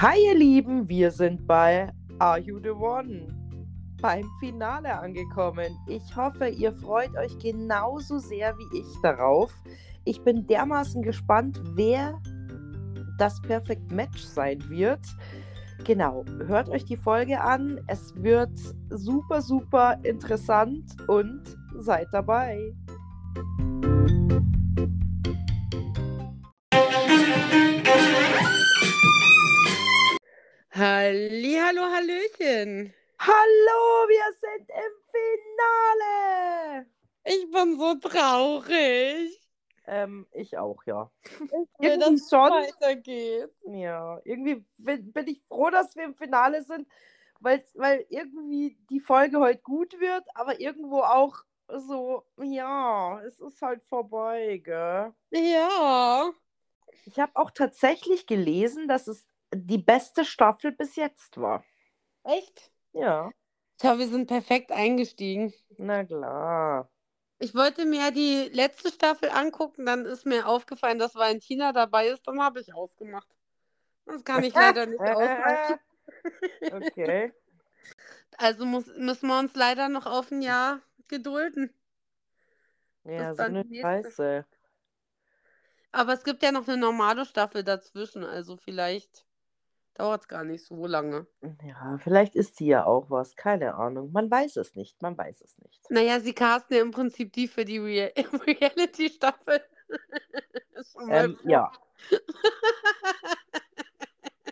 Hi ihr Lieben, wir sind bei Are You the One? Beim Finale angekommen. Ich hoffe, ihr freut euch genauso sehr wie ich darauf. Ich bin dermaßen gespannt, wer das Perfect Match sein wird. Genau, hört euch die Folge an. Es wird super, super interessant und seid dabei. Hallihallo, Hallöchen. Hallo, wir sind im Finale. Ich bin so traurig. Ähm, ich auch, ja. Ich will, dass es schon. weitergeht. Ja, irgendwie bin, bin ich froh, dass wir im Finale sind, weil, weil irgendwie die Folge heute gut wird, aber irgendwo auch so, ja, es ist halt vorbei, gell? Ja. Ich habe auch tatsächlich gelesen, dass es die beste Staffel bis jetzt war. Echt? Ja, Schau, wir sind perfekt eingestiegen. na klar. Ich wollte mir die letzte Staffel angucken, dann ist mir aufgefallen, dass Valentina dabei ist, dann habe ich ausgemacht. Das kann ich leider nicht aushalten. Okay. Also muss, müssen wir uns leider noch auf ein Jahr gedulden. Ja, so eine. Scheiße. Aber es gibt ja noch eine normale Staffel dazwischen, also vielleicht dauert es gar nicht so lange. Ja, vielleicht ist sie ja auch was, keine Ahnung. Man weiß es nicht, man weiß es nicht. Naja, sie casten ja im Prinzip die für die Rea Reality-Staffel. Ähm, ja.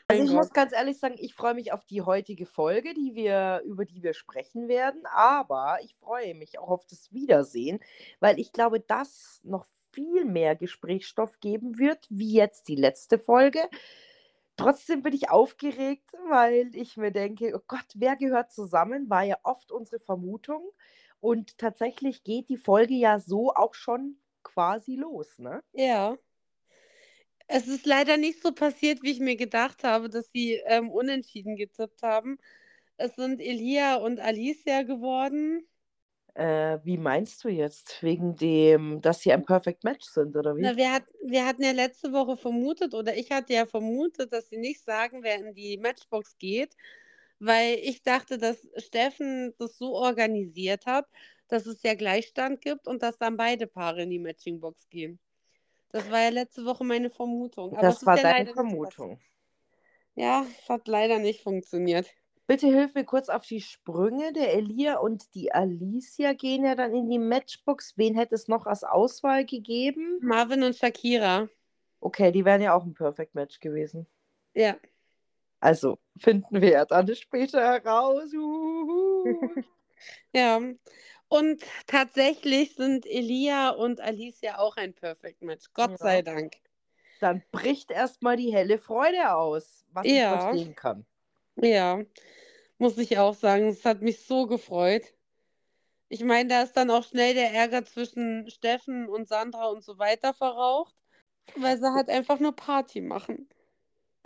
Also ich muss ganz ehrlich sagen, ich freue mich auf die heutige Folge, die wir, über die wir sprechen werden. Aber ich freue mich auch auf das Wiedersehen, weil ich glaube, das noch viel mehr Gesprächsstoff geben wird, wie jetzt die letzte Folge. Trotzdem bin ich aufgeregt, weil ich mir denke, oh Gott, wer gehört zusammen? War ja oft unsere Vermutung. Und tatsächlich geht die Folge ja so auch schon quasi los, ne? Ja. Es ist leider nicht so passiert, wie ich mir gedacht habe, dass sie ähm, unentschieden getippt haben. Es sind Elia und Alicia geworden. Äh, wie meinst du jetzt? Wegen dem, dass sie ein Perfect Match sind, oder wie? Na, wir, hat, wir hatten ja letzte Woche vermutet, oder ich hatte ja vermutet, dass sie nicht sagen, wer in die Matchbox geht, weil ich dachte, dass Steffen das so organisiert hat, dass es ja Gleichstand gibt und dass dann beide Paare in die Matchingbox gehen. Das war ja letzte Woche meine Vermutung. Aber das war ja deine. Vermutung. Ja, es hat leider nicht funktioniert. Bitte hilf mir kurz auf die Sprünge. Der Elia und die Alicia gehen ja dann in die Matchbox. Wen hätte es noch als Auswahl gegeben? Marvin und Shakira. Okay, die wären ja auch ein Perfect Match gewesen. Ja. Also finden wir ja dann später heraus. Ja. Und tatsächlich sind Elia und Alicia auch ein Perfect Match. Gott Ja. sei Dank. Dann bricht erstmal die helle Freude aus, was ich Ja. verstehen kann. Ja, muss ich auch sagen. Es hat mich so gefreut. Ich meine, da ist dann auch schnell der Ärger zwischen Steffen und Sandra und so weiter verraucht, weil sie halt einfach nur Party machen.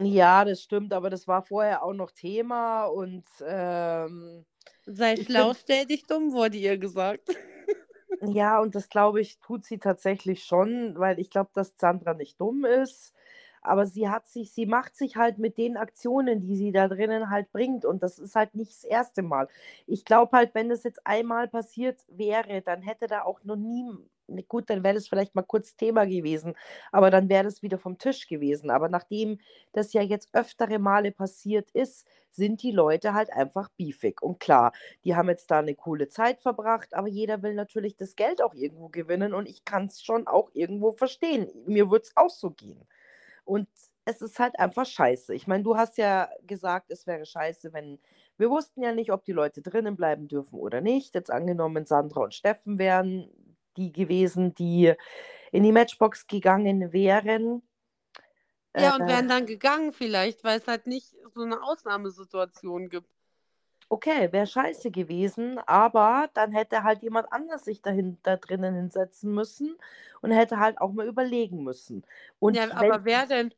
Ja, das stimmt, aber das war vorher auch noch Thema und ähm, Sei schlau, stell dich dumm, wurde ihr gesagt. Ja, und das glaube ich, tut sie tatsächlich schon, weil ich glaube, dass Sandra nicht dumm ist. Aber sie hat sich, sie macht sich halt mit den Aktionen, die sie da drinnen halt bringt. Und das ist halt nicht das erste Mal. Ich glaube halt, wenn das jetzt einmal passiert wäre, dann hätte da auch noch nie, gut, dann wäre das vielleicht mal kurz Thema gewesen, aber dann wäre das wieder vom Tisch gewesen. Aber nachdem das ja jetzt öftere Male passiert ist, sind die Leute halt einfach beefig. Und klar, die haben jetzt da eine coole Zeit verbracht, aber jeder will natürlich das Geld auch irgendwo gewinnen und ich kann es schon auch irgendwo verstehen. Mir würde es auch so gehen. Und es ist halt einfach scheiße. Ich meine, du hast ja gesagt, es wäre scheiße, wenn wir wussten ja nicht, ob die Leute drinnen bleiben dürfen oder nicht. Jetzt angenommen, Sandra und Steffen wären die gewesen, die in die Matchbox gegangen wären. Ja, und Äh, wären dann gegangen vielleicht, weil es halt nicht so eine Ausnahmesituation gibt. Okay, wäre scheiße gewesen, aber dann hätte halt jemand anders sich dahin, da drinnen hinsetzen müssen und hätte halt auch mal überlegen müssen. Und Ja, aber wer denn?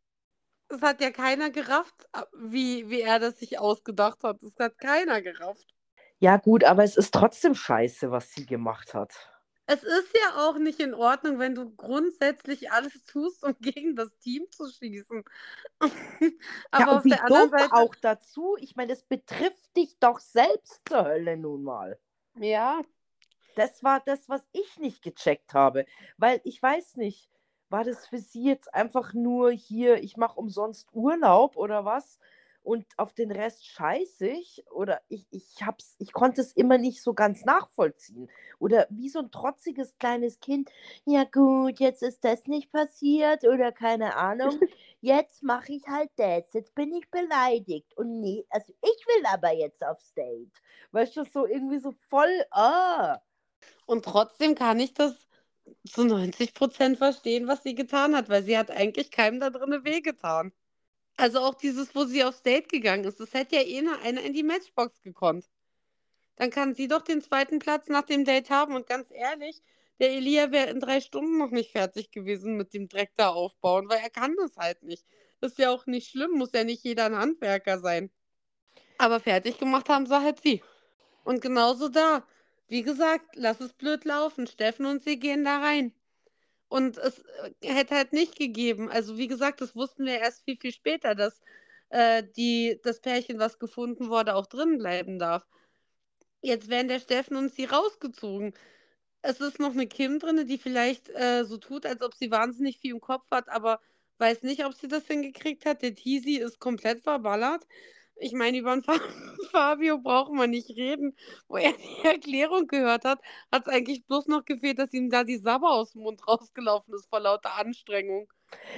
Es hat ja keiner gerafft, wie, wie er das sich ausgedacht hat. Es hat keiner gerafft. ja gut, aber es ist trotzdem scheiße, was sie gemacht hat. Es ist ja auch nicht in Ordnung, wenn du grundsätzlich alles tust, um gegen das Team zu schießen. Aber ja, auf der anderen Seite auch dazu. Ich meine, es betrifft dich doch selbst zur Hölle nun mal. Ja. Das war das, was ich nicht gecheckt habe, weil ich weiß nicht, war das für sie jetzt einfach nur hier, ich mache umsonst Urlaub oder was? Und auf den Rest scheiße ich oder ich, ich, hab's, ich konnte es immer nicht so ganz nachvollziehen. Oder wie so ein trotziges kleines Kind, ja gut, jetzt ist das nicht passiert oder keine Ahnung, jetzt mache ich halt das, jetzt bin ich beleidigt und nee, also ich will aber jetzt aufs Date. Weißt du, so irgendwie so voll, ah. Und trotzdem kann ich das zu 90 Prozent verstehen, was sie getan hat, weil sie hat eigentlich keinem da drin wehgetan. Also auch dieses, wo sie aufs Date gegangen ist, das hätte ja eh nur einer in die Matchbox gekonnt. Dann kann sie doch den zweiten Platz nach dem Date haben. Und ganz ehrlich, der Elia wäre in drei Stunden noch nicht fertig gewesen mit dem Dreck da aufbauen, weil er kann das halt nicht. Ist ja auch nicht schlimm, muss ja nicht jeder ein Handwerker sein. Aber fertig gemacht haben sie halt sie. Und genauso da. Wie gesagt, lass es blöd laufen. Steffen und sie gehen da rein. Und es äh, hätte halt nicht gegeben. Also wie gesagt, das wussten wir erst viel, viel später, dass äh, die, das Pärchen, was gefunden wurde, auch drin bleiben darf. Jetzt werden der Steffen und sie rausgezogen. Es ist noch eine Kim drin, die vielleicht äh, so tut, als ob sie wahnsinnig viel im Kopf hat, aber weiß nicht, ob sie das hingekriegt hat. Der Teasy ist komplett verballert. Ich meine, über den Fabio brauchen wir nicht reden. Wo er die Erklärung gehört hat, hat es eigentlich bloß noch gefehlt, dass ihm da die Sabber aus dem Mund rausgelaufen ist vor lauter Anstrengung.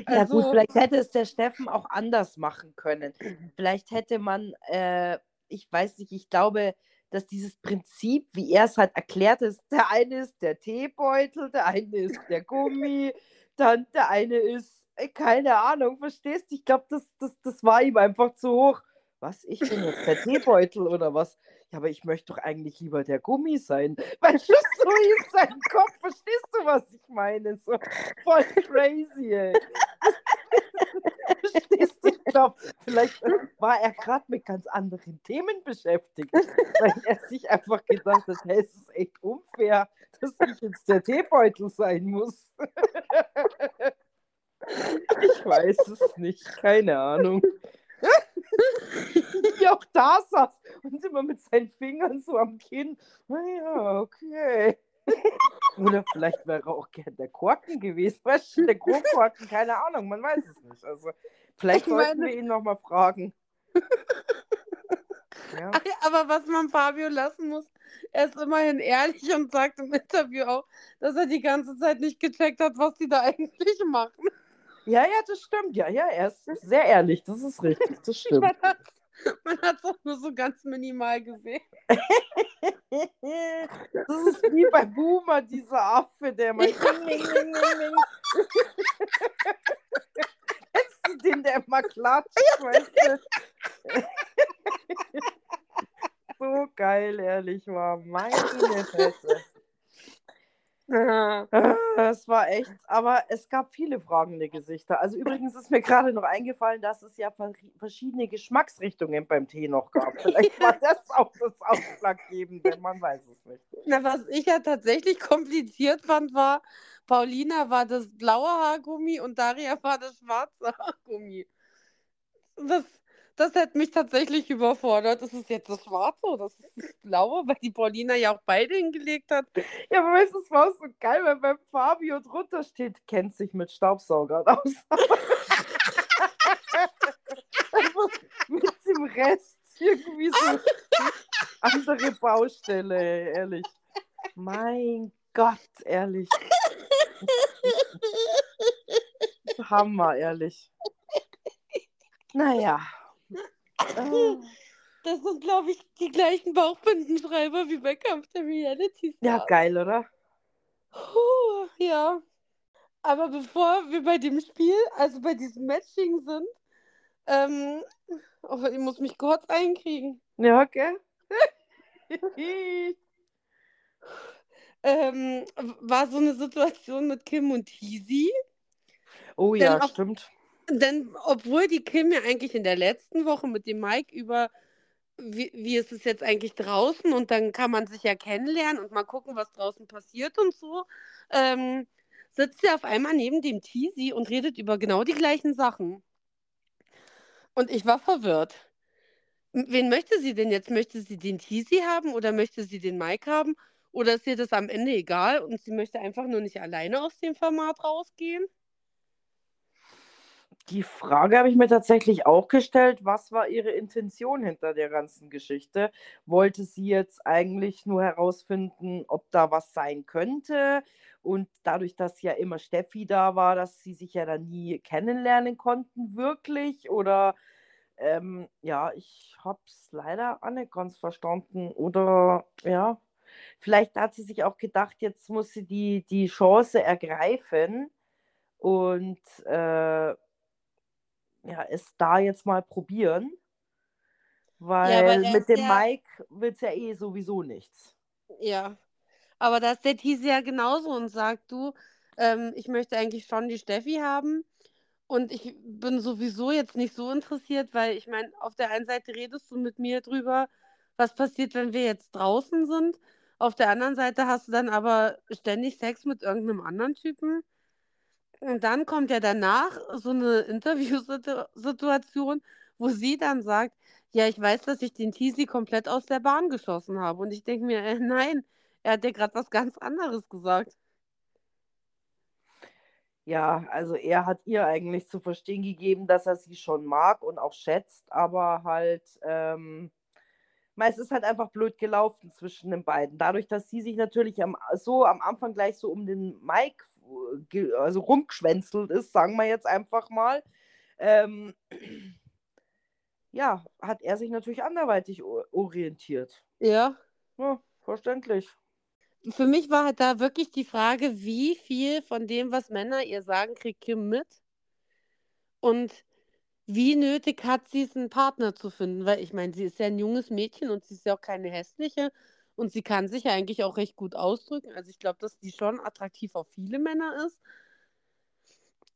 Ja, also, gut, vielleicht hätte es der Steffen auch anders machen können. Vielleicht hätte man, äh, ich weiß nicht, ich glaube, dass dieses Prinzip, wie er es halt erklärt ist, der eine ist der Teebeutel, der eine ist der Gummi, dann der eine ist, äh, keine Ahnung, verstehst du? Ich glaube, das, das, das war ihm einfach zu hoch was, ich bin jetzt der Teebeutel oder was? Ja, aber ich möchte doch eigentlich lieber der Gummi sein. Weil so ist sein Kopf, verstehst du, was ich meine? So voll crazy, ey. Verstehst du? Ich glaube, vielleicht war er gerade mit ganz anderen Themen beschäftigt, weil er sich einfach gedacht hat, hey, es ist echt unfair, dass ich jetzt der Teebeutel sein muss. Ich weiß es nicht, keine Ahnung. Wie auch da saß und immer mit seinen Fingern so am Kinn. Naja, okay. Oder vielleicht wäre auch gern der Korken gewesen. Weißt du, der Kronkorken, keine Ahnung, man weiß es nicht. Also, vielleicht ich sollten meine... wir ihn nochmal fragen. Ja. Aber was man Fabio lassen muss, er ist immerhin ehrlich und sagt im Interview auch, dass er die ganze Zeit nicht gecheckt hat, was die da eigentlich machen. Ja, ja, das stimmt. Ja, ja, er ist sehr ehrlich. Das ist richtig. Das stimmt. Man hat es auch nur so ganz minimal gesehen. das ist wie bei Boomer, dieser Affe, der mal. Kennst du den, der immer klatscht, weißt du? so geil, ehrlich war. Meine Fresse. Es war echt, aber es gab viele fragende Gesichter. Also übrigens ist mir gerade noch eingefallen, dass es ja verschiedene Geschmacksrichtungen beim Tee noch gab. Vielleicht war das auch das Ausschlaggebende, man weiß es nicht. Na, was ich ja tatsächlich kompliziert fand, war, Paulina war das blaue Haargummi und Daria war das schwarze Haargummi. Das, das hätte mich tatsächlich überfordert. Ist es jetzt das Schwarze oder das, das Blaue, weil die Paulina ja auch beide hingelegt hat? Ja, aber weißt du, es war so geil, weil beim Fabio drunter steht, kennt sich mit Staubsaugern aus. mit dem Rest irgendwie so andere Baustelle, ehrlich. Mein Gott, ehrlich. Hammer, ehrlich. Naja. Oh. Das sind, glaube ich, die gleichen Bauchbindenschreiber wie bei Kampf der Reality Stars. Ja, geil, oder? Puh, ja. Aber bevor wir bei dem Spiel, also bei diesem Matching sind, ähm, oh, ich muss mich kurz einkriegen. Ja, okay. ähm, war so eine Situation mit Kim und Teasy. Oh ja, stimmt. Denn obwohl die Kim ja eigentlich in der letzten Woche mit dem Mike über wie, wie ist es jetzt eigentlich draußen und dann kann man sich ja kennenlernen und mal gucken, was draußen passiert und so, ähm, sitzt sie auf einmal neben dem Teasy und redet über genau die gleichen Sachen. Und ich war verwirrt. Wen möchte sie denn jetzt? Möchte sie den Teasy haben oder möchte sie den Mike haben? Oder ist ihr das am Ende egal und sie möchte einfach nur nicht alleine aus dem Format rausgehen? Die Frage habe ich mir tatsächlich auch gestellt. Was war ihre Intention hinter der ganzen Geschichte? Wollte sie jetzt eigentlich nur herausfinden, ob da was sein könnte? Und dadurch, dass ja immer Steffi da war, dass sie sich ja dann nie kennenlernen konnten, wirklich? Oder ähm, ja, ich habe es leider auch nicht ganz verstanden. Oder ja, vielleicht hat sie sich auch gedacht, jetzt muss sie die, die Chance ergreifen und äh, ja, es da jetzt mal probieren, Ja, weil er mit dem ja, Mike wird es ja eh sowieso nichts. ja. Aber da ist der Teasy ja genauso und sagt, du, ähm, ich möchte eigentlich schon die Steffi haben. Und ich bin sowieso jetzt nicht so interessiert, weil ich meine, auf der einen Seite redest du mit mir drüber, was passiert, wenn wir jetzt draußen sind. Auf der anderen Seite hast du dann aber ständig Sex mit irgendeinem anderen Typen. Und dann kommt ja danach so eine Interviewsituation, wo sie dann sagt, ja, ich weiß, dass ich den Teasy komplett aus der Bahn geschossen habe. Und ich denke mir, äh, nein, er hat ja gerade was ganz anderes gesagt. Ja, also er hat ihr eigentlich zu verstehen gegeben, dass er sie schon mag und auch schätzt, aber halt, ähm, es ist halt einfach blöd gelaufen zwischen den beiden. Dadurch, dass sie sich natürlich am, so am Anfang gleich so um den Mike also rumgeschwänzelt ist, sagen wir jetzt einfach mal, ähm, ja, hat er sich natürlich anderweitig orientiert. Ja. Ja, verständlich. Für mich war halt da wirklich die Frage, wie viel von dem, was Männer ihr sagen, kriegt Kim mit? Und wie nötig hat sie es, einen Partner zu finden? Weil ich meine, sie ist ja ein junges Mädchen und sie ist ja auch keine hässliche und sie kann sich ja eigentlich auch recht gut ausdrücken. Also ich glaube, dass die schon attraktiv auf viele Männer ist.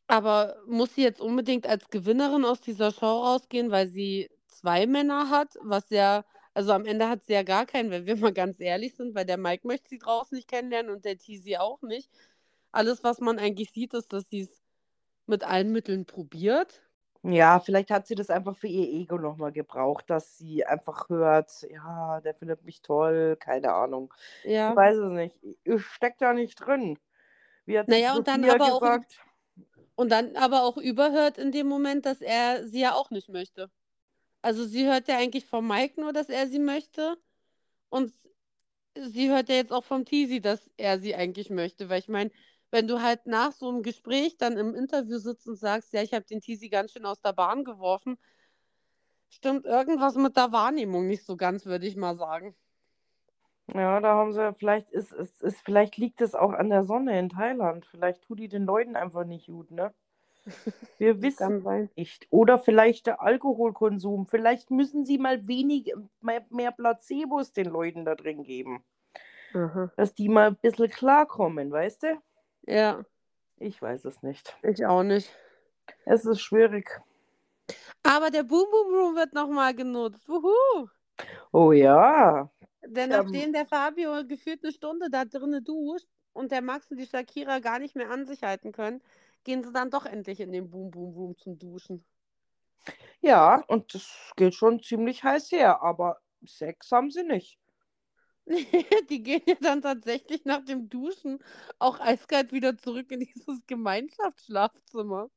Aber muss sie jetzt unbedingt als Gewinnerin aus dieser Show rausgehen, weil sie zwei Männer hat, was ja, also am Ende hat sie ja gar keinen, wenn wir mal ganz ehrlich sind, weil der Mike möchte sie draußen nicht kennenlernen und der Teasy auch nicht. Alles, was man eigentlich sieht, ist, dass sie es mit allen Mitteln probiert. Ja, vielleicht hat sie das einfach für ihr Ego nochmal gebraucht, dass sie einfach hört, ja, der findet mich toll, keine Ahnung. Ich Ja. weiß es nicht. Ich stecke da nicht drin. Wie hat Naja, und dann aber auch, gesagt? und dann aber auch überhört in dem Moment, dass er sie ja auch nicht möchte. Also sie hört ja eigentlich vom Mike nur, dass er sie möchte. Und sie hört ja jetzt auch vom Teasy, dass er sie eigentlich möchte. Weil ich meine, wenn du halt nach so einem Gespräch dann im Interview sitzt und sagst, ja, ich habe den Teasy ganz schön aus der Bahn geworfen, stimmt irgendwas mit der Wahrnehmung nicht so ganz, würde ich mal sagen. Ja, da haben sie, vielleicht ist, ist, ist, vielleicht liegt es auch an der Sonne in Thailand. Vielleicht tut die den Leuten einfach nicht gut, ne? Wir wissen nicht. Oder vielleicht der Alkoholkonsum. Vielleicht müssen sie mal wenig, mehr, mehr Placebos den Leuten da drin geben. Aha. Dass die mal ein bisschen klarkommen, weißt du? Ja, Ich weiß es nicht. ich auch nicht. Es ist schwierig. Aber der Boom Boom Room wird nochmal genutzt. Wuhu! Oh ja. Denn Ähm. nachdem der Fabio gefühlt eine Stunde da drinnen duscht und der Max und die Shakira gar nicht mehr an sich halten können, gehen sie dann doch endlich in den Boom Boom Room zum Duschen. Ja, und das geht schon ziemlich heiß her, aber Sex haben sie nicht. Die gehen ja dann tatsächlich nach dem Duschen auch eiskalt wieder zurück in dieses Gemeinschaftsschlafzimmer.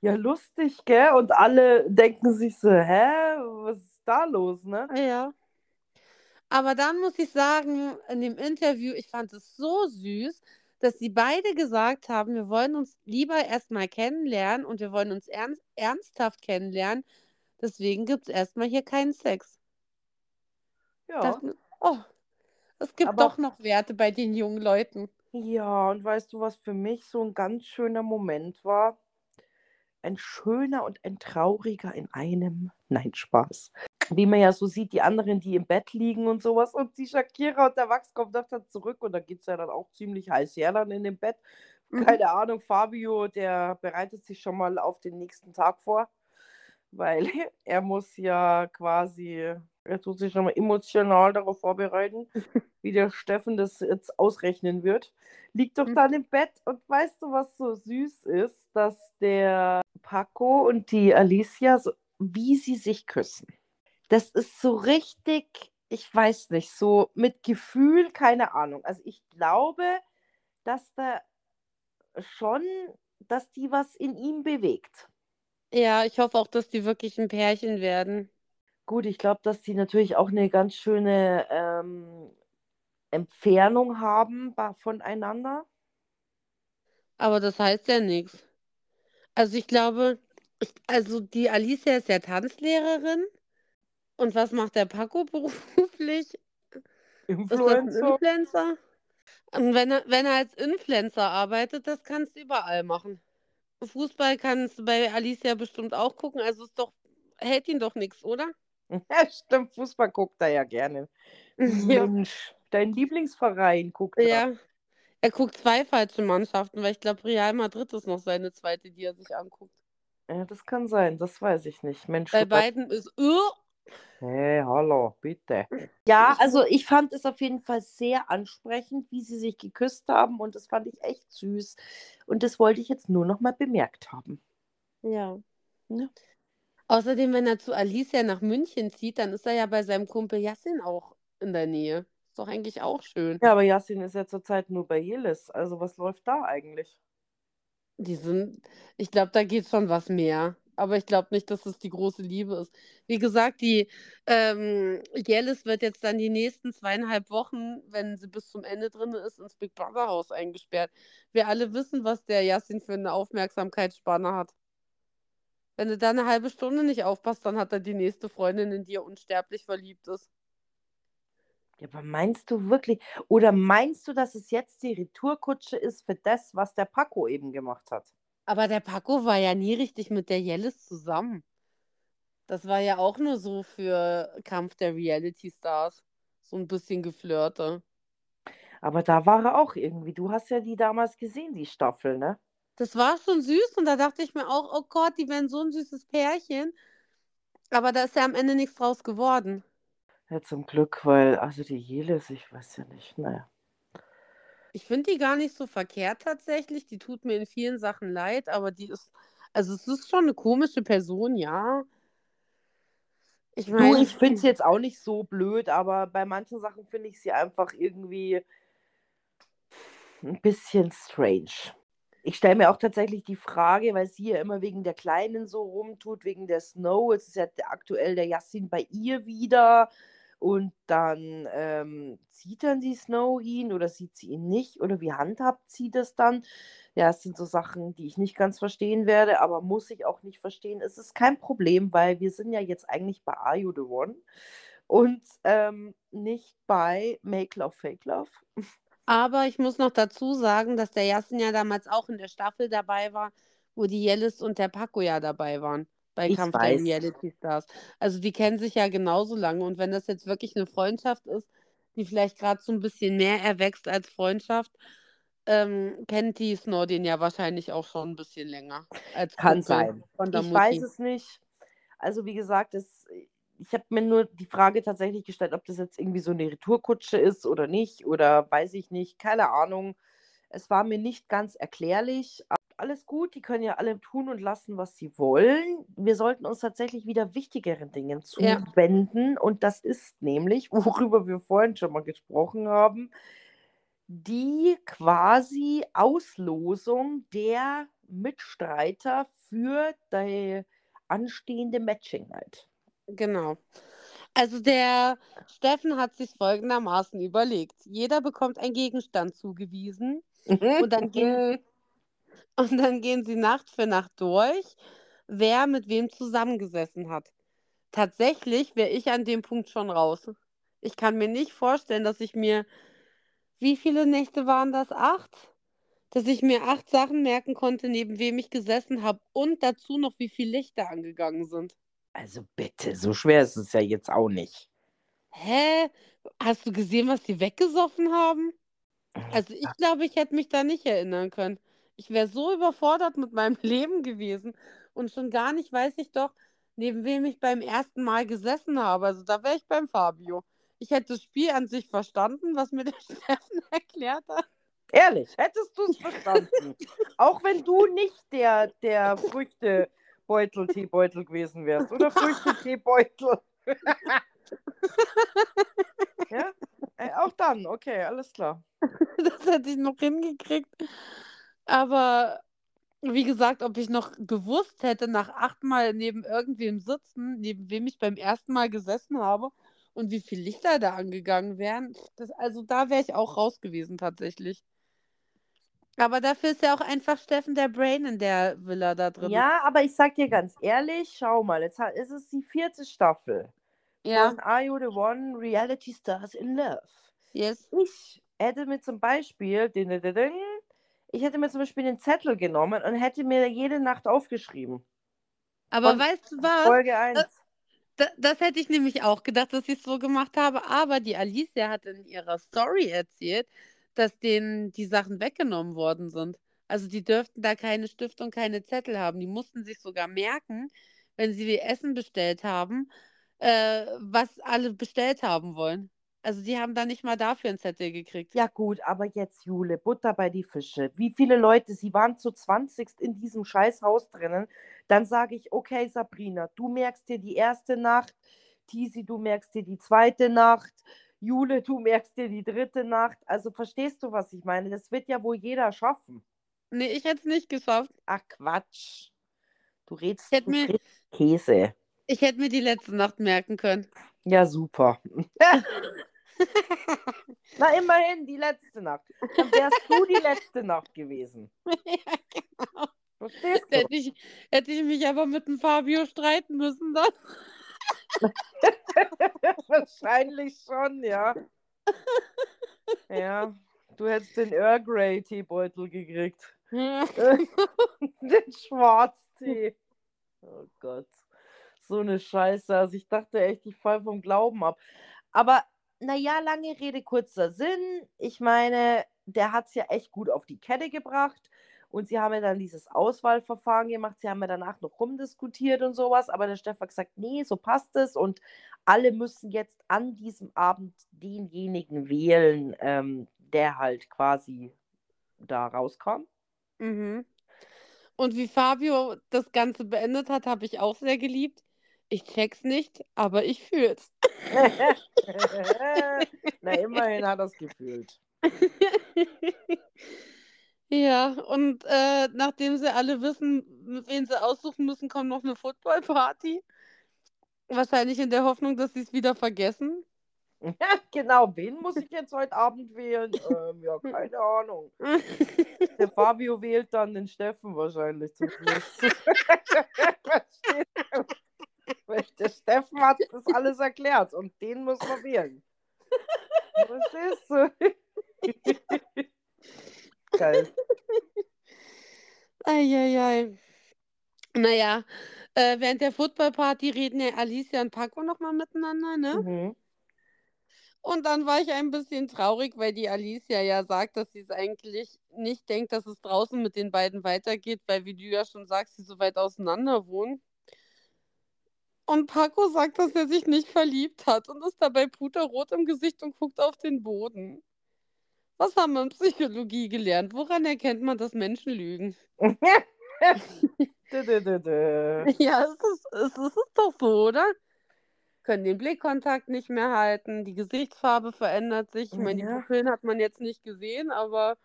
Ja, lustig, gell? Und alle denken sich so, hä, was ist da los, ne? Ja. Aber dann muss ich sagen, in dem Interview, ich fand es so süß, dass sie beide gesagt haben, wir wollen uns lieber erstmal kennenlernen und wir wollen uns ernst, ernsthaft kennenlernen. Deswegen gibt es erstmal hier keinen Sex. Ja. Dachte, oh, es gibt Aber- doch noch Werte bei den jungen Leuten. Ja, und weißt du, was für mich so ein ganz schöner Moment war? Ein schöner und ein trauriger in einem. Nein, Spaß. Wie man ja so sieht, die anderen, die im Bett liegen und sowas. Und die Shakira und der Max kommen doch dann zurück. Und da geht es ja dann auch ziemlich heiß her dann in dem Bett. Mhm. Keine Ahnung, Fabio, der bereitet sich schon mal auf den nächsten Tag vor. Weil er muss ja quasi Er tut sich schon mal emotional darauf vorbereiten, wie der Steffen das jetzt ausrechnen wird. Liegt doch Hm. dann im Bett und weißt du, was so süß ist, dass der Paco und die Alicia, so, wie sie sich küssen. Das ist so richtig, ich weiß nicht, so mit Gefühl, keine Ahnung. Also ich glaube, dass da schon, dass die was in ihm bewegt. Ja, ich hoffe auch, dass die wirklich ein Pärchen werden. Gut, ich glaube, dass die natürlich auch eine ganz schöne ähm, Entfernung haben ba- voneinander. Aber das heißt ja nichts. Also ich glaube, ich, also die Alicia ist ja Tanzlehrerin. Und was macht der Paco beruflich? Ist das ein Influencer. Influencer? Und wenn er, wenn er als Influencer arbeitet, das kannst du überall machen. Fußball kannst du bei Alicia bestimmt auch gucken. Also ist doch, hält ihn doch nichts, oder? Ja, stimmt, Fußball guckt er ja gerne. Ja. Mensch, dein Lieblingsverein guckt er. Ja. Er guckt zwei falsche Mannschaften, weil ich glaube, Real Madrid ist noch seine zweite, die er sich anguckt. Ja, das kann sein, das weiß ich nicht. Mensch, Bei beiden ist, uh, Hey, hallo, bitte. Ja, also ich fand es auf jeden Fall sehr ansprechend, wie sie sich geküsst haben und das fand ich echt süß. Und das wollte ich jetzt nur noch mal bemerkt haben. ja. Ja. Außerdem, wenn er zu Alicia nach München zieht, dann ist er ja bei seinem Kumpel Yassin auch in der Nähe. Ist doch eigentlich auch schön. Ja, aber Yasin ist ja zurzeit nur bei Jelis. Also was läuft da eigentlich? Die sind, ich glaube, da geht schon was mehr. Aber ich glaube nicht, dass es die große Liebe ist. Wie gesagt, die ähm, wird jetzt dann die nächsten zweieinhalb Wochen, wenn sie bis zum Ende drin ist, ins Big Brother Haus eingesperrt. Wir alle wissen, was der Yassin für eine Aufmerksamkeitsspanne hat. Wenn du da eine halbe Stunde nicht aufpasst, dann hat er die nächste Freundin, in die er unsterblich verliebt ist. Ja, aber meinst du wirklich, oder meinst du, dass es jetzt die Retourkutsche ist für das, was der Paco eben gemacht hat? Aber der Paco war ja nie richtig mit der Jellis zusammen. Das war ja auch nur so für Kampf der Reality Stars. So ein bisschen geflirte. Aber da war er auch irgendwie. Du hast ja die damals gesehen, die Staffel, ne? Das war schon süß und da dachte ich mir auch, oh Gott, die wären so ein süßes Pärchen. Aber da ist ja am Ende nichts draus geworden. Ja, zum Glück, weil, also die Jelis, ich weiß ja nicht, naja. Ich finde die gar nicht so verkehrt tatsächlich. Die tut mir in vielen Sachen leid, aber die ist, also es ist schon eine komische Person, ja. Ich meine, ich finde sie jetzt auch nicht so blöd, aber bei manchen Sachen finde ich sie einfach irgendwie ein bisschen strange. Ich stelle mir auch tatsächlich die Frage, weil sie ja immer wegen der Kleinen so rumtut, wegen der Snow. Jetzt ist ja aktuell der Yassin bei ihr wieder. Und dann ähm, sieht dann die Snow ihn oder sieht sie ihn nicht? Oder wie handhabt sie das dann? Ja, es sind so Sachen, die ich nicht ganz verstehen werde, aber muss ich auch nicht verstehen. Es ist kein Problem, weil wir sind ja jetzt eigentlich bei Are You the One und ähm, nicht bei Make Love, Fake Love. Aber ich muss noch dazu sagen, dass der Yassin ja damals auch in der Staffel dabei war, wo die Jellis und der Paco ja dabei waren. Bei Ich Kampf der weiß. Reality Stars. Also die kennen sich ja genauso lange. Und wenn das jetzt wirklich eine Freundschaft ist, die vielleicht gerade so ein bisschen mehr erwächst als Freundschaft, ähm, kennt die Snow den ja wahrscheinlich auch schon ein bisschen länger. Als Kann sein. Der Ich weiß es nicht. Also wie gesagt, es, ich habe mir nur die Frage tatsächlich gestellt, ob das jetzt irgendwie so eine Retourkutsche ist oder nicht oder weiß ich nicht, keine Ahnung. Es war mir nicht ganz erklärlich. Aber alles gut, die können ja alle tun und lassen, was sie wollen. Wir sollten uns tatsächlich wieder wichtigeren Dingen Ja. zuwenden und das ist nämlich, worüber wir vorhin schon mal gesprochen haben, die quasi Auslosung der Mitstreiter für die anstehende Matching Night. Genau. Also der Steffen hat sich folgendermaßen überlegt. Jeder bekommt einen Gegenstand zugewiesen Und dann gehen- und dann gehen sie Nacht für Nacht durch, wer mit wem zusammengesessen hat. Tatsächlich wäre ich an dem Punkt schon raus. Ich kann mir nicht vorstellen, dass ich mir, wie viele Nächte waren das? Acht? Dass ich mir acht Sachen merken konnte, neben wem ich gesessen habe und dazu noch, wie viele Lichter angegangen sind. Also bitte, so schwer ist es ja jetzt auch nicht. Hä? Hast du gesehen, was die weggesoffen haben? Also ich glaube, ich hätte mich da nicht erinnern können. Ich wäre so überfordert mit meinem Leben gewesen. Und schon gar nicht weiß ich doch, neben wem ich beim ersten Mal gesessen habe. Also da wäre ich beim Fabio. Ich hätte das Spiel an sich verstanden, was mir der Steffen erklärt hat. Ehrlich, hättest du es verstanden. Auch wenn du nicht der, der Früchtebeutel, Teebeutel gewesen wärst. Oder Früchte-Teebeutel. ja? Äh, auch dann, okay, alles klar. Das hätte ich noch hingekriegt. Aber wie gesagt, ob ich noch gewusst hätte, nach achtmal neben irgendwem sitzen, neben wem ich beim ersten Mal gesessen habe und wie viele Lichter da angegangen wären, das, also da wäre ich auch raus gewesen tatsächlich. Aber dafür ist ja auch einfach Steffen der Brain in der Villa da drin. Ja, aber ich sag dir ganz ehrlich, schau mal, jetzt ist es die vierte Staffel Ja, von Are You the One Reality Stars in Love. yes. Ich hätte mir zum Beispiel, ich hätte mir zum Beispiel den Zettel genommen und hätte mir jede Nacht aufgeschrieben. Aber Und weißt du was? Folge 1. Da, das hätte ich nämlich auch gedacht, dass ich es so gemacht habe. Aber die Alicia hat in ihrer Story erzählt, dass denen die Sachen weggenommen worden sind. Also die dürften da keine Stifte und keine Zettel haben. Die mussten sich sogar merken, wenn sie wie Essen bestellt haben, äh, was alle bestellt haben wollen. Also die haben da nicht mal dafür einen Zettel gekriegt. Ja gut, aber jetzt Jule, Butter bei die Fische. Wie viele Leute, sie waren zu 20 in diesem Scheißhaus drinnen. Dann sage ich, okay, Sabrina, du merkst dir die erste Nacht. Tisi, du merkst dir die zweite Nacht. Jule, du merkst dir die dritte Nacht. Also verstehst du, was ich meine? Das wird ja wohl jeder schaffen. Nee, ich hätte es nicht geschafft. Ach Quatsch. Du redst, Ich du mir- redst Käse. Ich hätte mir die letzte Nacht merken können. Ja, super. Na, immerhin die letzte Nacht. Dann wärst du die letzte Nacht gewesen. ja, genau. Verstehst du? Hätte ich, hätte ich mich aber mit dem Fabio streiten müssen dann. Wahrscheinlich schon, ja. Ja, du hättest den Earl Grey Teebeutel gekriegt. den Schwarztee. Oh Gott. So eine Scheiße. Also ich dachte echt, ich fall vom Glauben ab. Aber naja, lange Rede, kurzer Sinn. Ich meine, der hat es ja echt gut auf die Kette gebracht. Und sie haben ja dann dieses Auswahlverfahren gemacht. Sie haben ja danach noch rumdiskutiert und sowas. Aber der Steff hat gesagt, nee, so passt es. Und alle müssen jetzt an diesem Abend denjenigen wählen, ähm, der halt quasi da rauskam. Mhm. Und wie Fabio das Ganze beendet hat, habe ich auch sehr geliebt. Ich check's nicht, aber ich fühl's. Na, immerhin hat er es gefühlt. Ja, und äh, nachdem sie alle wissen, wen sie aussuchen müssen, kommt noch eine Footballparty. Wahrscheinlich in der Hoffnung, dass sie es wieder vergessen. genau, wen muss ich jetzt heute Abend wählen? Ähm, ja, keine Ahnung. Der Fabio wählt dann den Steffen wahrscheinlich zum Schluss. Der Steffen hat das alles erklärt und den muss man wählen. Verstehst du? Geil. Eieiei. Naja, äh, während der Footballparty reden ja Alicia und Paco nochmal miteinander, ne? Mhm. Und dann war ich ein bisschen traurig, weil die Alicia ja sagt, dass sie es eigentlich nicht denkt, dass es draußen mit den beiden weitergeht, weil, wie du ja schon sagst, sie so weit auseinander wohnen. Und Paco sagt, dass er sich nicht verliebt hat und ist dabei puterrot im Gesicht und guckt auf den Boden. Was haben wir in Psychologie gelernt? Woran erkennt man, dass Menschen lügen? Dö, dö, dö. Ja, es ist, es ist doch so, oder? Können den Blickkontakt nicht mehr halten, die Gesichtsfarbe verändert sich. Ich meine, die Ja. Pupillen hat man jetzt nicht gesehen, aber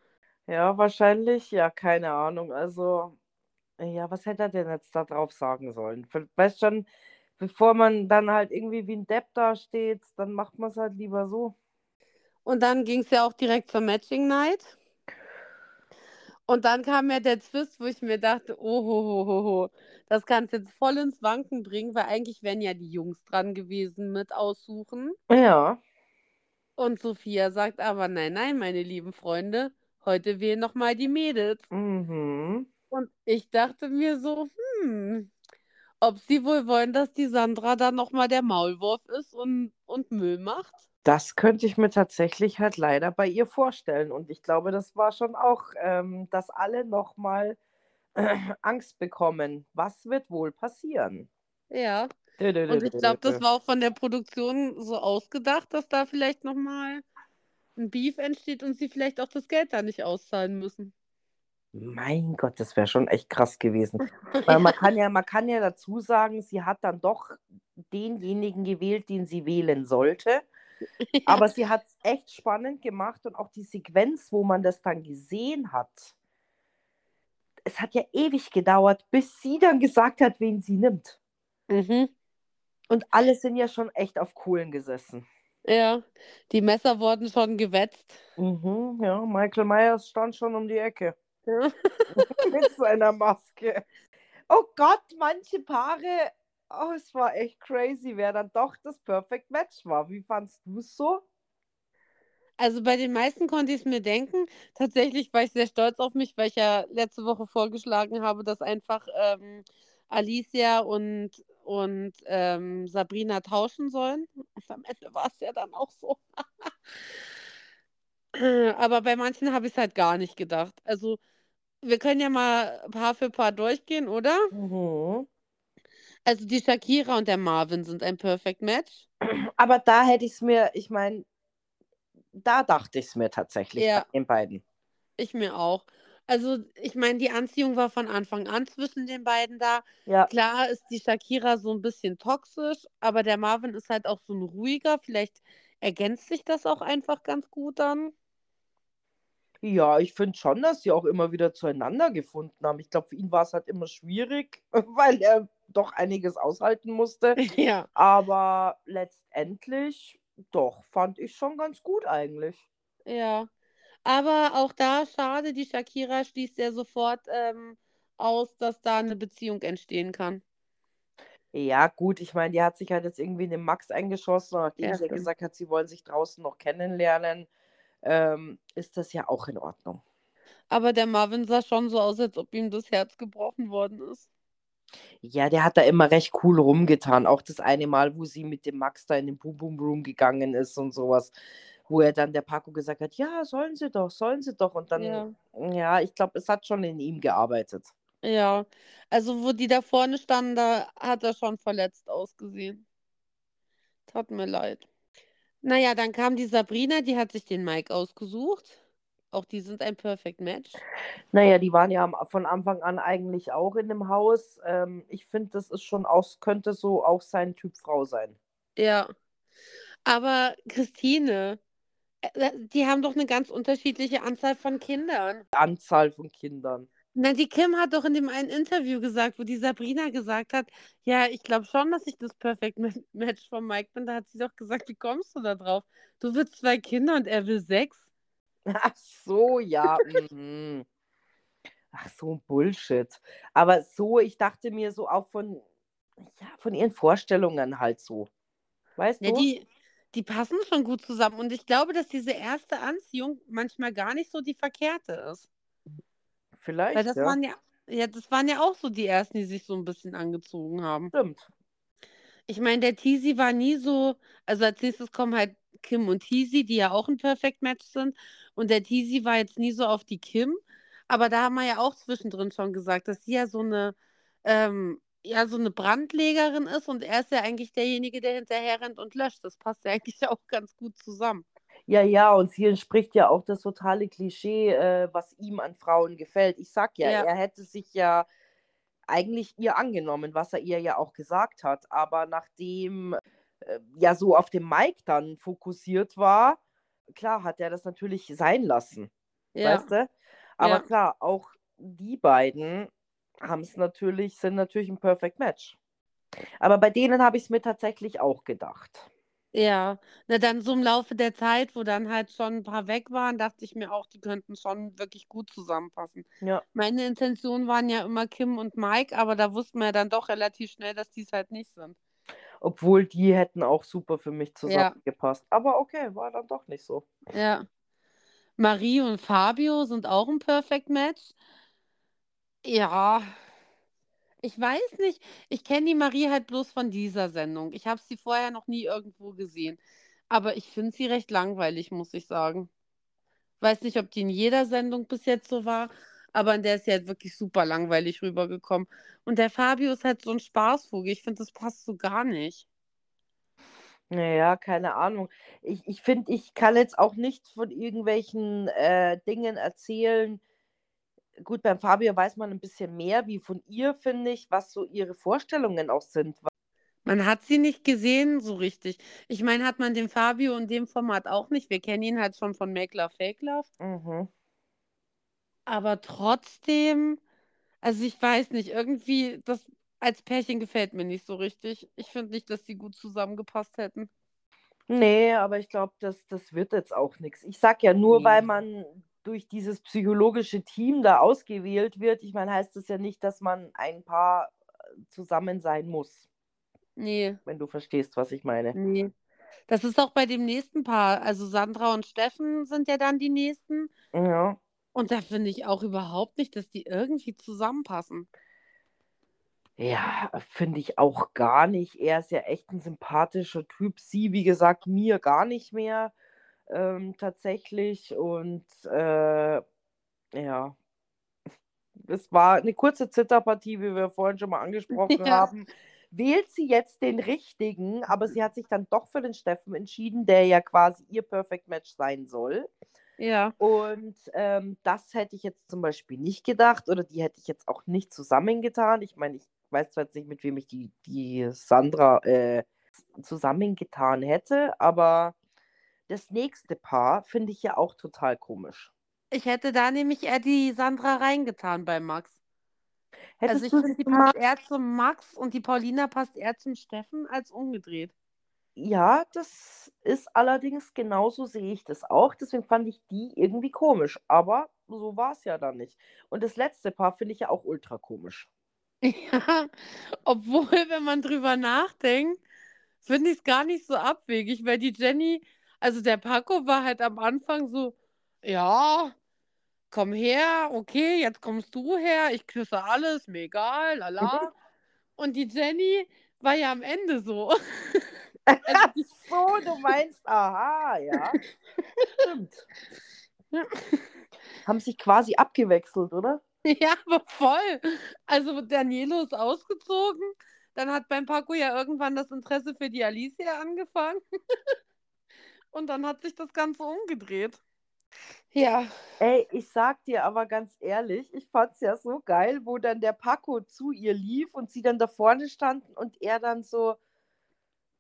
Ja, wahrscheinlich, ja, keine Ahnung. Also, ja, was hätte er denn jetzt da drauf sagen sollen? Weißt schon, bevor man dann halt irgendwie wie ein Depp dasteht, dann macht man es halt lieber so. Und dann ging es ja auch direkt zur Matching Night. Und dann kam ja der Twist, wo ich mir dachte, oh, ho, ho, ho, ho. Das kann es jetzt voll ins Wanken bringen, weil eigentlich wären ja die Jungs dran gewesen mit aussuchen. Ja, Und Sophia sagt aber, nein, nein, meine lieben Freunde, heute wählen noch mal die Mädels. mhm. Und ich dachte mir so, hm, ob sie wohl wollen, dass die Sandra dann noch mal der Maulwurf ist und, und Müll macht. Das könnte ich mir tatsächlich halt leider bei ihr vorstellen. Und ich glaube, das war schon auch, ähm, dass alle nochmal äh, Angst bekommen. Was wird wohl passieren? Ja. Und ich glaube, das war auch von der Produktion so ausgedacht, dass da vielleicht nochmal ein Beef entsteht und sie vielleicht auch das Geld da nicht auszahlen müssen. Mein Gott, das wäre schon echt krass gewesen. Weil man kann ja, man kann ja dazu sagen, sie hat dann doch denjenigen gewählt, den sie wählen sollte. Aber sie hat es echt spannend gemacht und auch die Sequenz, wo man das dann gesehen hat. Es hat ja ewig gedauert, bis sie dann gesagt hat, wen sie nimmt. Mhm. Und alle sind ja schon echt auf Kohlen gesessen. Ja, die Messer wurden schon gewetzt. Mhm, ja, Michael Myers stand schon um die Ecke. mit seiner Maske. Oh Gott, manche Paare, oh, es war echt crazy, wer dann doch das Perfect Match war. Wie fandst du es so? Also bei den meisten konnte ich es mir denken. Tatsächlich war ich sehr stolz auf mich, weil ich ja letzte Woche vorgeschlagen habe, dass einfach ähm, Alicia und, und ähm, Sabrina tauschen sollen. Und am Ende war es ja dann auch so. Aber bei manchen habe ich es halt gar nicht gedacht. Also wir können ja mal Paar für Paar durchgehen, oder? Mhm. Also die Shakira und der Marvin sind ein Perfect Match. Aber da hätte ich es mir, ich meine, da dachte ich es mir tatsächlich Ja. bei den beiden. Ich mir auch. Also, ich meine, die Anziehung war von Anfang an zwischen den beiden da. Ja, Klar ist die Shakira so ein bisschen toxisch, aber der Marvin ist halt auch so ein ruhiger. Vielleicht ergänzt sich das auch einfach ganz gut dann. Ja, ich finde schon, dass sie auch immer wieder zueinander gefunden haben. Ich glaube, für ihn war es halt immer schwierig, weil er doch einiges aushalten musste. Ja. Aber letztendlich, doch, fand ich schon ganz gut eigentlich. Ja. Aber auch da schade, die Shakira schließt ja sofort ähm, aus, dass da eine Beziehung entstehen kann. Ja, gut, ich meine, die hat sich halt jetzt irgendwie in den Max eingeschossen, nachdem Ja, sie gesagt hat, sie wollen sich draußen noch kennenlernen, ähm, ist das ja auch in Ordnung. Aber der Marvin sah schon so aus, als ob ihm das Herz gebrochen worden ist. Ja, der hat da immer recht cool rumgetan. Auch das eine Mal, wo sie mit dem Max da in den Boom Boom Room gegangen ist und sowas, wo er dann der Paco gesagt hat, ja, sollen sie doch, sollen sie doch. Und dann, Ja. ja, ich glaube, es hat schon in ihm gearbeitet. Ja, also wo die da vorne standen, da hat er schon verletzt ausgesehen. Tat mir leid. Naja, dann kam die Sabrina, die hat sich den Mike ausgesucht. Auch die sind ein Perfect Match. Naja, die waren ja von Anfang an eigentlich auch in dem Haus. Ähm, ich finde, das ist schon aus, könnte so auch sein Typ Frau sein. Ja. Aber Christine, äh, die haben doch eine ganz unterschiedliche Anzahl von Kindern. Anzahl von Kindern. Na, die Kim hat doch in dem einen Interview gesagt, wo die Sabrina gesagt hat, ja, ich glaube schon, dass ich das Perfect Ma- Match von Mike bin. Da hat sie doch gesagt, wie kommst du da drauf? Du willst zwei Kinder und er will sechs? Ach so, ja. mhm. Ach so, ein Bullshit. Aber so, ich dachte mir so auch von, ja, von ihren Vorstellungen halt so. Weißt Ja, du? die, die passen schon gut zusammen. Und ich glaube, dass diese erste Anziehung manchmal gar nicht so die verkehrte ist. Weil Vielleicht, das ja. waren ja, ja, das waren ja auch so die ersten, die sich so ein bisschen angezogen haben. Stimmt. Ich meine, der Teasy war nie so, also als nächstes kommen halt Kim und Teasy, die ja auch ein Perfect Match sind. Und der Teasy war jetzt nie so auf die Kim. Aber da haben wir ja auch zwischendrin schon gesagt, dass sie ja so eine, ähm, ja, so eine Brandlegerin ist und er ist ja eigentlich derjenige, der hinterher rennt und löscht. Das passt ja eigentlich auch ganz gut zusammen. Ja, ja, und sie entspricht ja auch das totale Klischee, äh, was ihm an Frauen gefällt. Ich sag ja, Ja. er hätte sich ja eigentlich ihr angenommen, was er ihr ja auch gesagt hat. Aber nachdem äh, ja so auf dem Mike dann fokussiert war, klar hat er das natürlich sein lassen. Ja, Weißt du? Aber Ja. klar, auch die beiden haben es natürlich, sind natürlich ein Perfect Match. Aber bei denen habe ich es mir tatsächlich auch gedacht. Ja. Na dann so im Laufe der Zeit, wo dann halt schon ein paar weg waren, dachte ich mir auch, die könnten schon wirklich gut zusammenpassen. Ja. Meine Intentionen waren ja immer Kim und Mike, aber da wussten wir ja dann doch relativ schnell, dass die es halt nicht sind. Obwohl die hätten auch super für mich Ja. zusammengepasst. Aber okay, war dann doch nicht so. Ja. Marie und Fabio sind auch ein Perfect Match. Ja, ich weiß nicht. Ich kenne die Marie halt bloß von dieser Sendung. Ich habe sie vorher noch nie irgendwo gesehen. Aber ich finde sie recht langweilig, muss ich sagen. Weiß nicht, ob die in jeder Sendung bis jetzt so war. Aber in der ist sie halt wirklich super langweilig rübergekommen. Und der Fabio ist halt so ein Spaßvogel. Ich finde, das passt so gar nicht. Naja, keine Ahnung. Ich, ich finde, ich kann jetzt auch nicht von irgendwelchen äh, Dingen erzählen. Gut, beim Fabio weiß man ein bisschen mehr, wie von ihr, finde ich, was so ihre Vorstellungen auch sind. Man hat sie nicht gesehen so richtig. Ich meine, hat man den Fabio in dem Format auch nicht. Wir kennen ihn halt schon von Make Love, Fake Love. Mhm. Aber trotzdem, also ich weiß nicht, irgendwie, das als Pärchen gefällt mir nicht so richtig. Ich finde nicht, dass die gut zusammengepasst hätten. Nee, aber ich glaube, das, das wird jetzt auch nichts. Ich sag ja nur, Nee. weil man durch dieses psychologische Team da ausgewählt wird. Ich meine, heißt das ja nicht, dass man ein Paar äh, zusammen sein muss, Nee, wenn du verstehst, was ich meine. nee. Das ist auch bei dem nächsten Paar. Also Sandra und Steffen sind ja dann die nächsten. Ja. Und da finde ich auch überhaupt nicht, dass die irgendwie zusammenpassen. Ja, finde ich auch gar nicht. Er ist ja echt ein sympathischer Typ. Sie, wie gesagt, mir gar nicht mehr ähm, tatsächlich. Und äh, ja, es war eine kurze Zitterpartie, wie wir vorhin schon mal angesprochen Ja. haben. Wählt sie jetzt den richtigen, aber sie hat sich dann doch für den Steffen entschieden, der ja quasi ihr Perfect Match sein soll. Ja, Und ähm, das hätte ich jetzt zum Beispiel nicht gedacht oder die hätte ich jetzt auch nicht zusammengetan. Ich meine, ich weiß zwar jetzt nicht, mit wem ich die, die Sandra äh, zusammengetan hätte, aber das nächste Paar finde ich ja auch total komisch. ich hätte da nämlich eher die Sandra reingetan bei Max. Hättest Also ich finde, sie die passt eher zum Max und die Paulina passt eher zum Steffen als umgedreht. Ja, das ist allerdings genauso sehe ich das auch. Deswegen fand ich die irgendwie komisch. Aber so war es ja dann nicht. Und das letzte Paar finde ich ja auch ultra komisch. Ja, obwohl, wenn man drüber nachdenkt, finde ich es gar nicht so abwegig, weil die Jenny, also der Paco war halt am Anfang so, ja, komm her, okay, jetzt kommst du her, ich küsse alles, mir egal, lala. Und die Jenny war ja am Ende so. Also die, So, du meinst, aha, ja. Stimmt. Ja. Haben sich quasi abgewechselt, oder? ja, aber voll. Also Danielo ist ausgezogen, dann hat beim Paco ja irgendwann das Interesse für die Alicia angefangen. Und dann hat sich das Ganze umgedreht. Ja. Ey, ich sag dir aber ganz ehrlich, ich fand's ja so geil, wo dann der Paco zu ihr lief und sie dann da vorne standen und er dann so,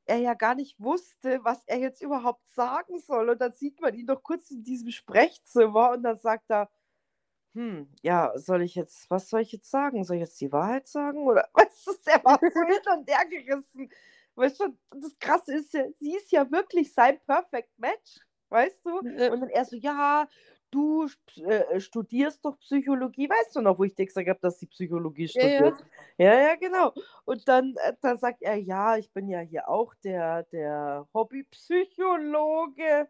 er ja gar nicht wusste, was er jetzt überhaupt sagen soll. Und dann sieht man ihn doch kurz in diesem Sprechzimmer und dann sagt er, hm, ja, soll ich jetzt, was soll ich jetzt sagen? Soll ich jetzt die Wahrheit sagen? Oder weißt du, er war so hin und her gerissen. Weißt du, das Krasse ist ja, sie ist ja wirklich sein Perfect Match, weißt du? Und dann er so, ja, du äh, studierst doch Psychologie, weißt du noch, wo ich dir gesagt habe, dass sie Psychologie Ja, ja. studiert? Ja, ja, genau. Und dann, äh, dann sagt er, ja, ich bin ja hier auch der, der Hobbypsychologe.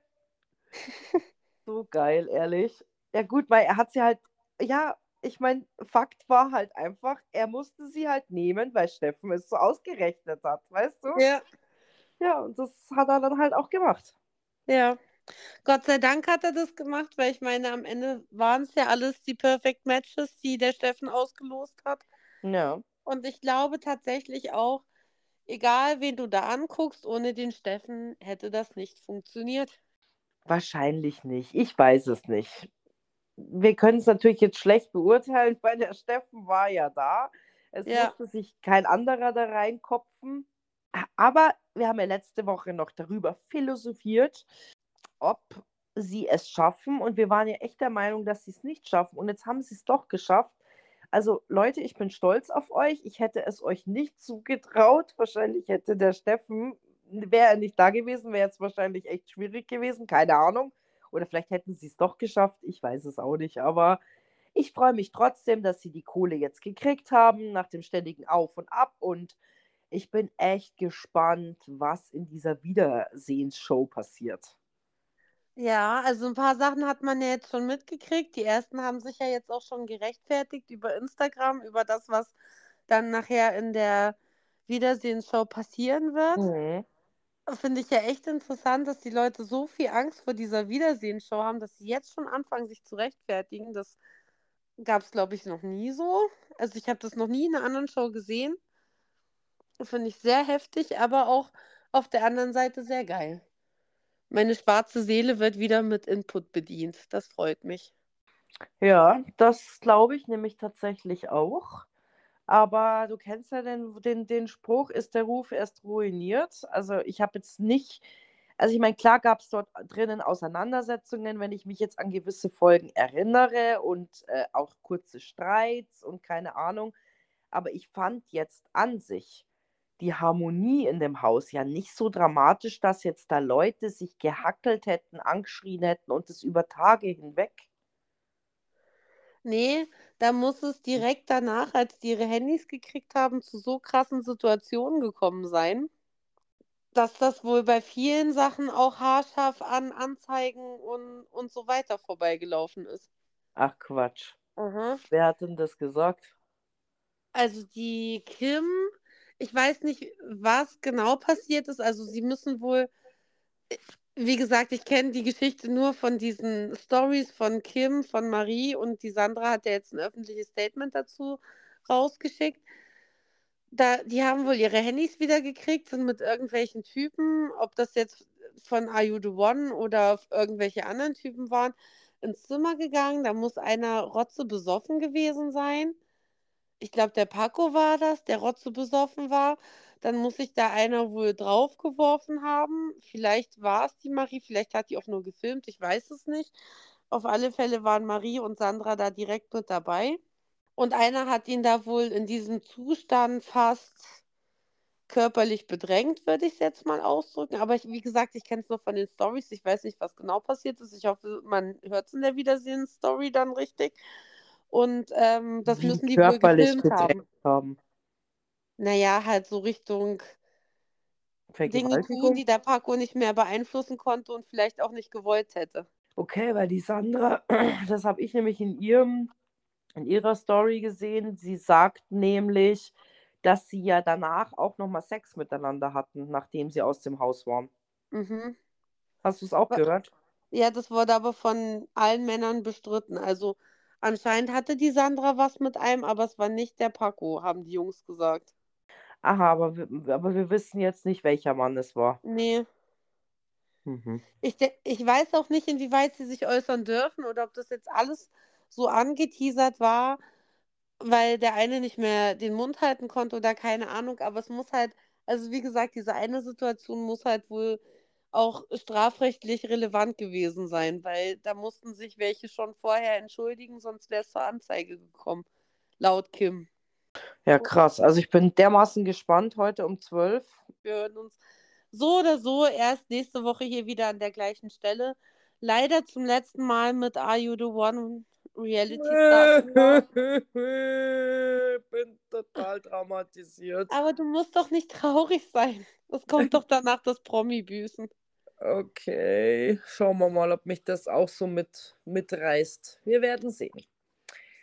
so geil, ehrlich. Ja, gut, weil er hat sie halt, ja, ich meine, Fakt war halt einfach, er musste sie halt nehmen, weil Steffen es so ausgerechnet hat, weißt du? ja, Ja, und das hat er dann halt auch gemacht. ja. Gott sei Dank hat er das gemacht, weil ich meine, am Ende waren es ja alles die Perfect Matches, die der Steffen ausgelost hat. Ja. Und ich glaube tatsächlich auch, egal wen du da anguckst, ohne den Steffen hätte das nicht funktioniert. Wahrscheinlich nicht. Ich weiß es nicht. Wir können es natürlich jetzt schlecht beurteilen, weil der Steffen war ja da. Es Ja. musste sich kein anderer da reinkopfen. Aber wir haben ja letzte Woche noch darüber philosophiert, ob sie es schaffen. Und wir waren ja echt der Meinung, dass sie es nicht schaffen. Und jetzt haben sie es doch geschafft. Also Leute, ich bin stolz auf euch. Ich hätte es euch nicht zugetraut. Wahrscheinlich hätte der Steffen, wäre er nicht da gewesen, wäre es wahrscheinlich echt schwierig gewesen. Keine Ahnung. Oder vielleicht hätten sie es doch geschafft. Ich weiß es auch nicht. Aber ich freue mich trotzdem, dass sie die Kohle jetzt gekriegt haben, nach dem ständigen Auf und Ab. Und ich bin echt gespannt, was in dieser Wiedersehensshow passiert. Ja, also ein paar Sachen hat man ja jetzt schon mitgekriegt. Die ersten haben sich ja jetzt auch schon gerechtfertigt über Instagram, über das, was dann nachher in der Wiedersehensshow passieren wird. Mhm. Finde ich ja echt interessant, dass die Leute so viel Angst vor dieser Wiedersehensshow haben, dass sie jetzt schon anfangen, sich zu rechtfertigen. Das gab es, glaube ich, noch nie so. Also ich habe das noch nie in einer anderen Show gesehen. Finde ich sehr heftig, aber auch auf der anderen Seite sehr geil. Meine schwarze Seele wird wieder mit Input bedient. Das freut mich. Ja, das glaube ich nämlich tatsächlich auch. Aber du kennst ja den, den, den Spruch, ist der Ruf erst ruiniert. Also ich habe jetzt nicht, also ich meine, klar gab es dort drinnen Auseinandersetzungen, wenn ich mich jetzt an gewisse Folgen erinnere und äh, auch kurze Streits und keine Ahnung. Aber ich fand jetzt an sich die Harmonie in dem Haus ja nicht so dramatisch, dass jetzt da Leute sich gehackelt hätten, angeschrien hätten und es über Tage hinweg. Nee, da muss es direkt danach, als die ihre Handys gekriegt haben, zu so krassen Situationen gekommen sein, dass das wohl bei vielen Sachen auch haarscharf an Anzeigen und, und so weiter vorbeigelaufen ist. Ach Quatsch. Aha. Wer hat denn das gesagt? Also die Kim, ich weiß nicht, was genau passiert ist. Also sie müssen wohl, wie gesagt, ich kenne die Geschichte nur von diesen Stories von Kim, von Marie und die Sandra hat ja jetzt ein öffentliches Statement dazu rausgeschickt. Da, die haben wohl ihre Handys wieder gekriegt, sind mit irgendwelchen Typen, ob das jetzt von Are You the One oder irgendwelche anderen Typen waren, ins Zimmer gegangen. Da muss einer rotze besoffen gewesen sein. Ich glaube, der Paco war das, der rotze besoffen war. Dann muss sich da einer wohl draufgeworfen haben. Vielleicht war es die Marie, vielleicht hat die auch nur gefilmt, ich weiß es nicht. Auf alle Fälle waren Marie und Sandra da direkt mit dabei. Und einer hat ihn da wohl in diesem Zustand fast körperlich bedrängt, würde ich es jetzt mal ausdrücken. Aber ich, wie gesagt, ich kenne es nur von den Stories. Ich weiß nicht, was genau passiert ist. Ich hoffe, man hört es in der Wiedersehen-Story dann richtig. Und ähm, das Wie müssen die wohl gefilmt haben. haben. Naja, halt so Richtung Dinge tun, die der Paco nicht mehr beeinflussen konnte und vielleicht auch nicht gewollt hätte. Okay, weil die Sandra, das habe ich nämlich in ihrem, in ihrer Story gesehen. Sie sagt nämlich, dass sie ja danach auch nochmal Sex miteinander hatten, nachdem sie aus dem Haus waren. Mhm. Hast du es auch gehört? Ja, das wurde aber von allen Männern bestritten. Also anscheinend hatte die Sandra was mit einem, aber es war nicht der Paco, haben die Jungs gesagt. Aha, aber wir, aber wir wissen jetzt nicht, welcher Mann es war. Nee. Mhm. Ich, ich weiß auch nicht, inwieweit sie sich äußern dürfen oder ob das jetzt alles so angeteasert war, weil der eine nicht mehr den Mund halten konnte oder keine Ahnung, aber es muss halt, also wie gesagt, diese eine Situation muss halt wohl auch strafrechtlich relevant gewesen sein, weil da mussten sich welche schon vorher entschuldigen, sonst wäre es zur Anzeige gekommen, laut Kim. Ja, krass. Also ich bin dermaßen gespannt heute um 12. Wir hören uns so oder so erst nächste Woche hier wieder an der gleichen Stelle. Leider zum letzten Mal mit Are You the One Reality Star. bin total traumatisiert. Aber du musst doch nicht traurig sein. Es kommt doch danach das Promi-Büßen. Okay, schauen wir mal, ob mich das auch so mit, mitreißt. Wir werden sehen.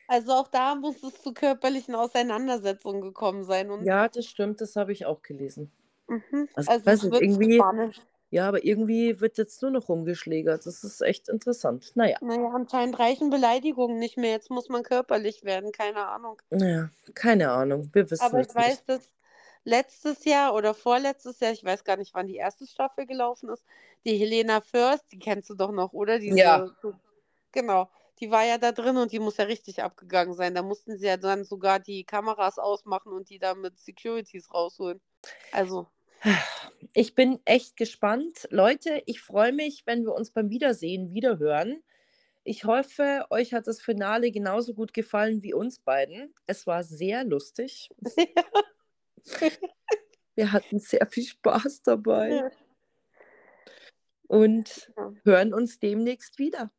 Also auch da muss es zu körperlichen Auseinandersetzungen gekommen sein. Und Ja, das stimmt, das habe ich auch gelesen. Mhm. Also, Also, weiß nicht, irgendwie- spannend. Ja, aber irgendwie wird jetzt nur noch rumgeschlägert. Das ist echt interessant. Naja, Naja, anscheinend reichen Beleidigungen nicht mehr. Jetzt muss man körperlich werden, keine Ahnung. naja, keine Ahnung. Wir wissen Aber ich weiß, nicht. dass letztes Jahr oder vorletztes Jahr, ich weiß gar nicht, wann die erste Staffel gelaufen ist, die Helena First, die kennst du doch noch, oder? Diese, Ja. Genau, die war ja da drin und die muss ja richtig abgegangen sein. Da mussten sie ja dann sogar die Kameras ausmachen und die da mit Securities rausholen. Also, Ich bin echt gespannt. Leute, ich freue mich, wenn wir uns beim Wiedersehen wiederhören. Ich hoffe, euch hat das Finale genauso gut gefallen wie uns beiden. Es war sehr lustig. Wir hatten sehr viel Spaß dabei ja. und Ja. hören uns demnächst wieder.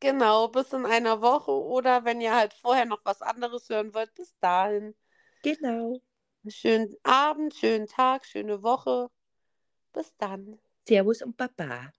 Genau, bis in einer Woche oder wenn ihr halt vorher noch was anderes hören wollt, bis dahin. Genau. Schönen Abend, schönen Tag, schöne Woche. Bis dann. Servus und Baba.